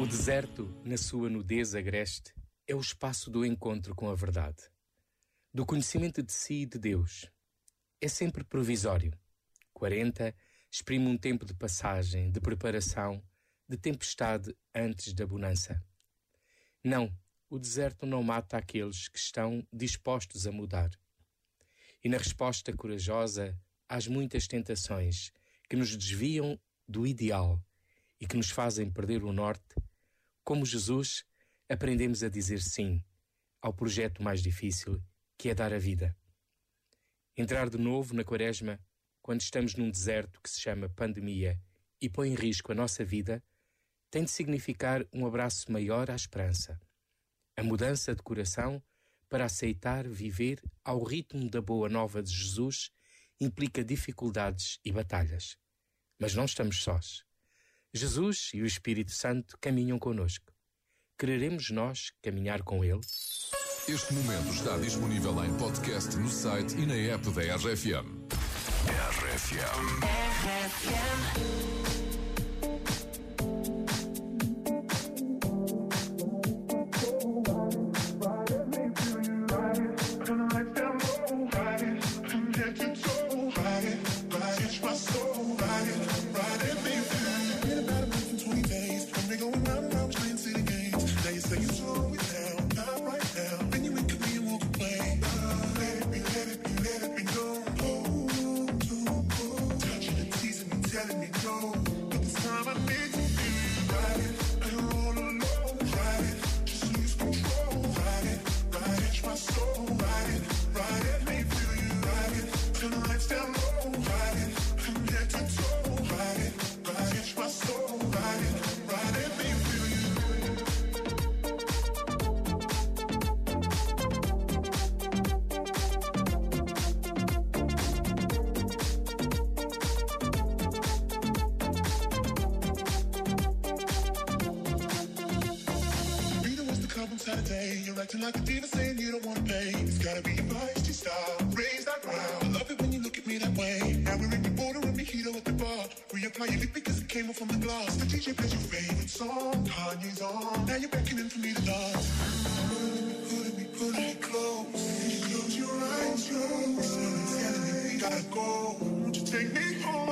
O deserto, na sua nudez agreste, é o espaço do encontro com a verdade, do conhecimento de si e de Deus. É sempre provisório. 40 exprime um tempo de passagem, de preparação, de tempestade antes da bonança. Não, o deserto não mata aqueles que estão dispostos a mudar. E na resposta corajosa às muitas tentações que nos desviam do ideal e que nos fazem perder o norte, como Jesus, aprendemos a dizer sim ao projeto mais difícil, que é dar a vida. Entrar de novo na Quaresma, quando estamos num deserto que se chama pandemia e põe em risco a nossa vida, tem de significar um abraço maior à esperança. A mudança de coração para aceitar viver ao ritmo da boa nova de Jesus implica dificuldades e batalhas. Mas não estamos sós. Jesus e o Espírito Santo caminham conosco. Quereremos nós caminhar com Ele? Este momento está disponível em podcast no site e na app da RFM. RFM. RFM. Saturday. You're acting like a diva saying you don't want to pay. It's gotta be your feisty style. Raise that ground. I love it when you look at me that way. Now we're in the border and mojito at the bar. Reapply your lip because it came off from the glass. The DJ plays your favorite song. Kanye's on. Now you're beckoning for me to dance. Pulling me, pulling me close. Close your eyes, close your we gotta go. Won't you take me home?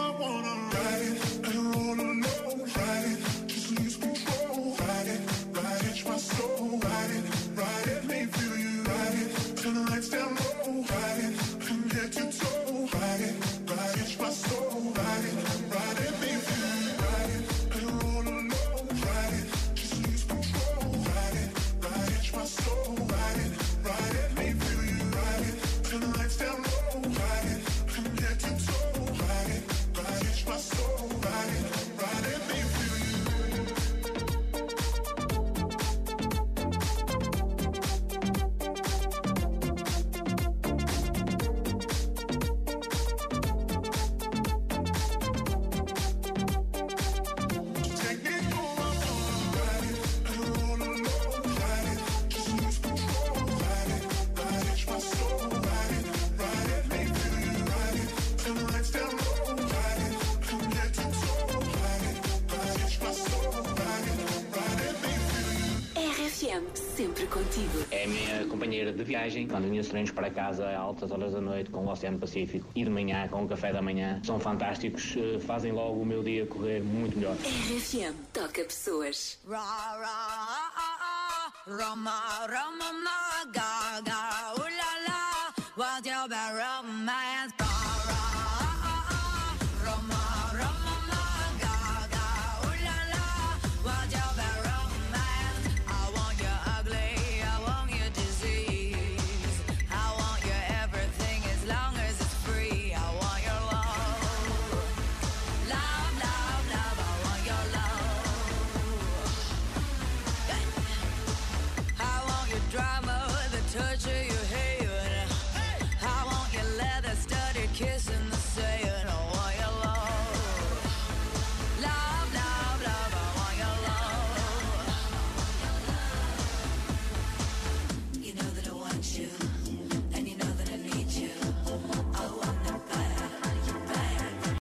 Sempre contigo. É a minha companheira de viagem, quando vinha os treinos para casa a altas horas da noite com o Oceano Pacífico e de manhã com o café da manhã. São fantásticos, eh, fazem logo o meu dia correr muito melhor. RFM, toca pessoas. Ra ra